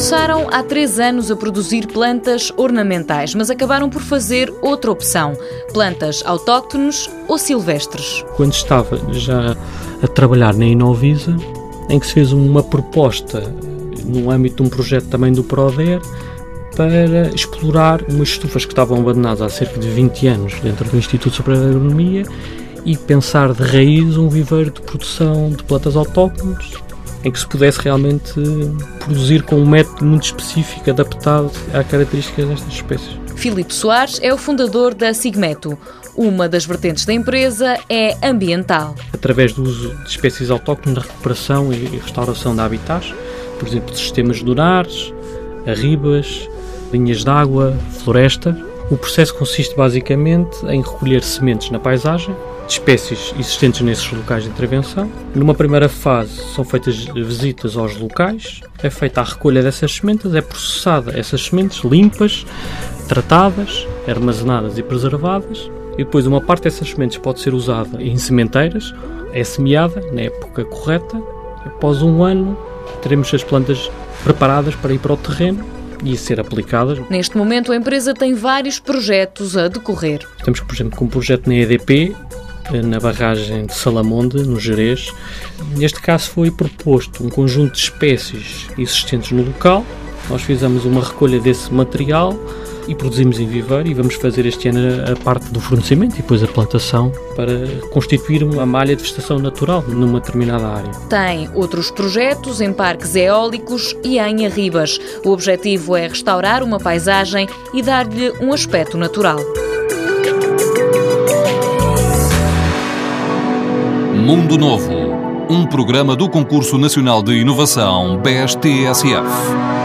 Começaram há três anos a produzir plantas ornamentais, mas acabaram por fazer outra opção: plantas autóctones ou silvestres. Quando estava já a trabalhar na Inovisa, em que se fez uma proposta no âmbito de um projeto também do PRODER para explorar umas estufas que estavam abandonadas há cerca de 20 anos dentro do Instituto Superior de Agronomia e pensar de raiz um viveiro de produção de plantas autóctones em que se pudesse realmente produzir com um método muito específico adaptado às características destas espécies. Filipe Soares é o fundador da Sigmeto. Uma das vertentes da empresa é ambiental. Através do uso de espécies autóctones na recuperação e restauração de habitats, por exemplo, sistemas dunares, arribas, linhas de água, floresta. O processo consiste basicamente em recolher sementes na paisagem de espécies existentes nesses locais de intervenção. Numa primeira fase são feitas visitas aos locais, é feita a recolha dessas sementes, é processada essas sementes limpas, tratadas, armazenadas e preservadas e depois uma parte dessas sementes pode ser usada em sementeiras, é semeada na época correta. Após um ano, teremos as plantas preparadas para ir para o terreno e a ser aplicadas. Neste momento, a empresa tem vários projetos a decorrer. Estamos, por exemplo, com um projeto na EDP, na barragem de Salamonde, no Jerez. Neste caso foi proposto um conjunto de espécies existentes no local. Nós fizemos uma recolha desse material e produzimos em viveiro e vamos fazer este ano a parte do fornecimento e depois a plantação para constituir uma malha de vegetação natural numa determinada área. Tem outros projetos em parques eólicos e em arribas. O objetivo é restaurar uma paisagem e dar-lhe um aspecto natural. Mundo Novo, um programa do Concurso Nacional de Inovação BSTSF.